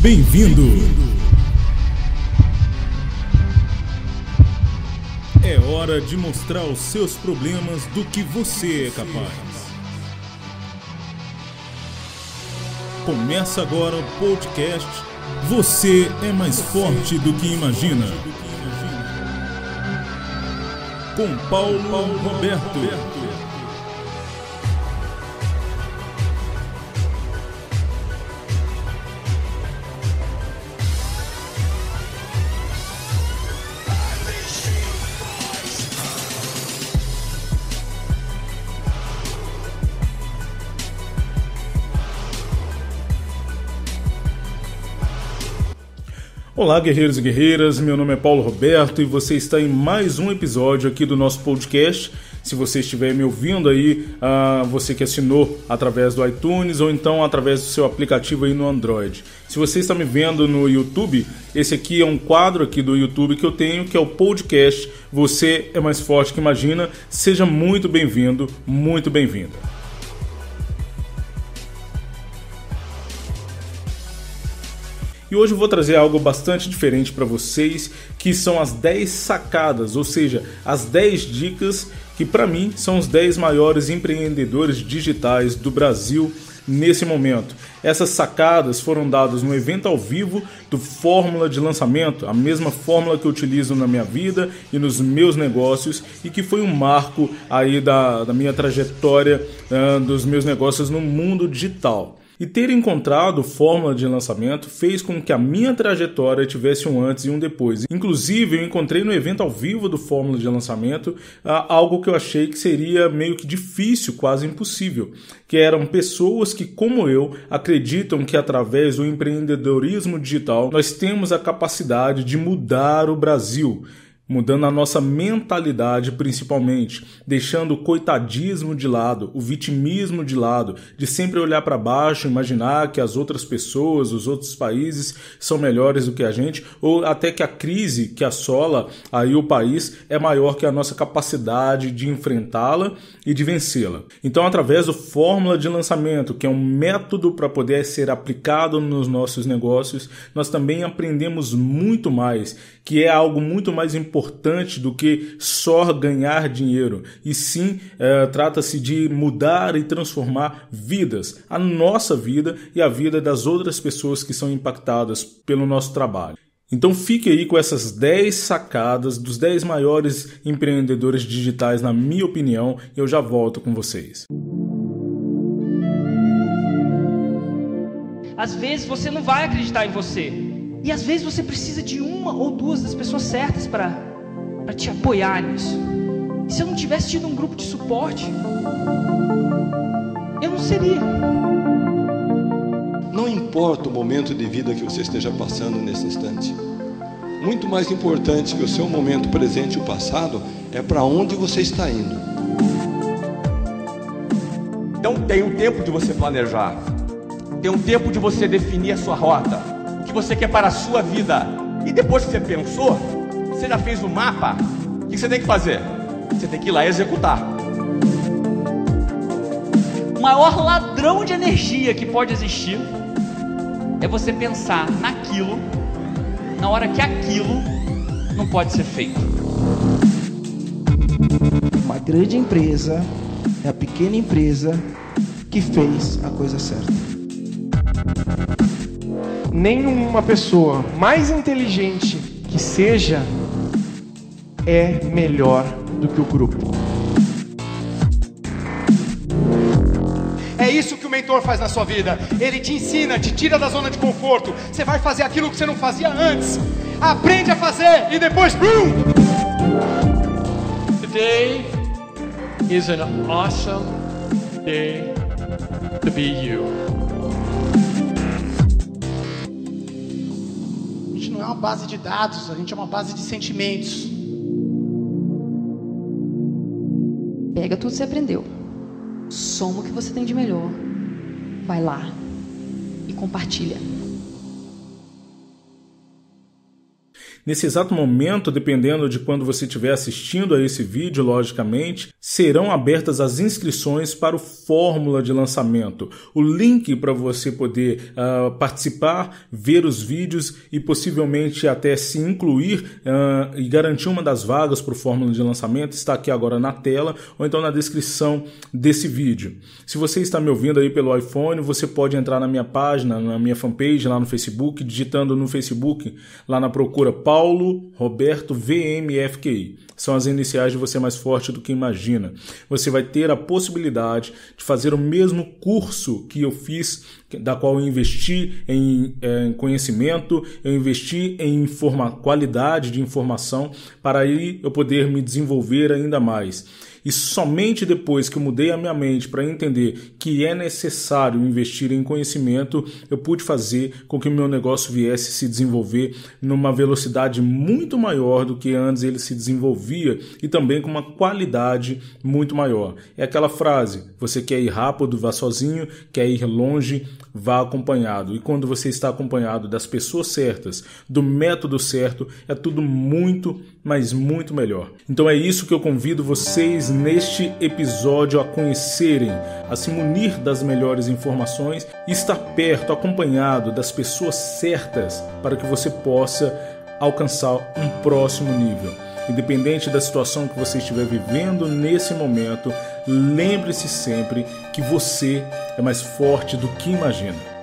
Bem-vindo! É hora de mostrar os seus problemas do que você é capaz. Começa agora o podcast Você é mais forte do que imagina. Com Paulo Roberto. Olá, guerreiros e guerreiras. Meu nome é Paulo Roberto e você está em mais um episódio aqui do nosso podcast. Se você estiver me ouvindo aí, uh, você que assinou através do iTunes ou então através do seu aplicativo aí no Android. Se você está me vendo no YouTube, esse aqui é um quadro aqui do YouTube que eu tenho, que é o podcast Você é mais forte que imagina. Seja muito bem-vindo, muito bem-vinda. E hoje eu vou trazer algo bastante diferente para vocês, que são as 10 sacadas, ou seja, as 10 dicas que para mim são os 10 maiores empreendedores digitais do Brasil nesse momento. Essas sacadas foram dadas no evento ao vivo do Fórmula de Lançamento, a mesma fórmula que eu utilizo na minha vida e nos meus negócios e que foi um marco aí da, da minha trajetória uh, dos meus negócios no mundo digital. E ter encontrado fórmula de lançamento fez com que a minha trajetória tivesse um antes e um depois. Inclusive, eu encontrei no evento ao vivo do fórmula de lançamento ah, algo que eu achei que seria meio que difícil, quase impossível, que eram pessoas que, como eu, acreditam que através do empreendedorismo digital nós temos a capacidade de mudar o Brasil mudando a nossa mentalidade principalmente, deixando o coitadismo de lado, o vitimismo de lado, de sempre olhar para baixo, imaginar que as outras pessoas, os outros países são melhores do que a gente, ou até que a crise que assola aí o país é maior que a nossa capacidade de enfrentá-la e de vencê-la. Então, através do fórmula de lançamento, que é um método para poder ser aplicado nos nossos negócios, nós também aprendemos muito mais, que é algo muito mais importante do que só ganhar dinheiro, e sim é, trata-se de mudar e transformar vidas, a nossa vida e a vida das outras pessoas que são impactadas pelo nosso trabalho. Então fique aí com essas 10 sacadas dos 10 maiores empreendedores digitais, na minha opinião, e eu já volto com vocês. Às vezes você não vai acreditar em você. E às vezes você precisa de uma ou duas das pessoas certas para para te apoiar nisso. E se eu não tivesse tido um grupo de suporte, eu não seria. Não importa o momento de vida que você esteja passando nesse instante. Muito mais importante que o seu momento presente e o passado é para onde você está indo. Então tem um tempo de você planejar. Tem um tempo de você definir a sua rota, que você quer para a sua vida. E depois que você pensou, você já fez o mapa? O que você tem que fazer? Você tem que ir lá executar. O maior ladrão de energia que pode existir é você pensar naquilo na hora que aquilo não pode ser feito. Uma grande empresa é a pequena empresa que fez a coisa certa. Nenhuma pessoa mais inteligente que seja é melhor do que o grupo. É isso que o mentor faz na sua vida. Ele te ensina, te tira da zona de conforto. Você vai fazer aquilo que você não fazia antes. Aprende a fazer e depois, boom! Today is an awesome day to be you. Base de dados, a gente é uma base de sentimentos. Pega tudo que você aprendeu. Soma o que você tem de melhor. Vai lá e compartilha. Nesse exato momento, dependendo de quando você estiver assistindo a esse vídeo, logicamente, serão abertas as inscrições para o Fórmula de Lançamento. O link para você poder uh, participar, ver os vídeos e possivelmente até se incluir uh, e garantir uma das vagas para o Fórmula de Lançamento está aqui agora na tela ou então na descrição desse vídeo. Se você está me ouvindo aí pelo iPhone, você pode entrar na minha página, na minha fanpage lá no Facebook, digitando no Facebook, lá na procura Paulo Roberto VMFQI. São as iniciais de Você Mais Forte do que Imagina. Você vai ter a possibilidade de fazer o mesmo curso que eu fiz, da qual eu investi em, eh, em conhecimento, eu investi em qualidade de informação para aí eu poder me desenvolver ainda mais. E somente depois que eu mudei a minha mente para entender que é necessário investir em conhecimento, eu pude fazer com que o meu negócio viesse se desenvolver numa velocidade muito maior do que antes ele se desenvolvia e também com uma qualidade muito maior. É aquela frase: você quer ir rápido, vá sozinho, quer ir longe, vá acompanhado. E quando você está acompanhado das pessoas certas, do método certo, é tudo muito, mas muito melhor. Então é isso que eu convido vocês neste episódio a conhecerem, a se munir das melhores informações e estar perto, acompanhado das pessoas certas para que você possa alcançar um próximo nível. Independente da situação que você estiver vivendo nesse momento, lembre-se sempre que você é mais forte do que imagina.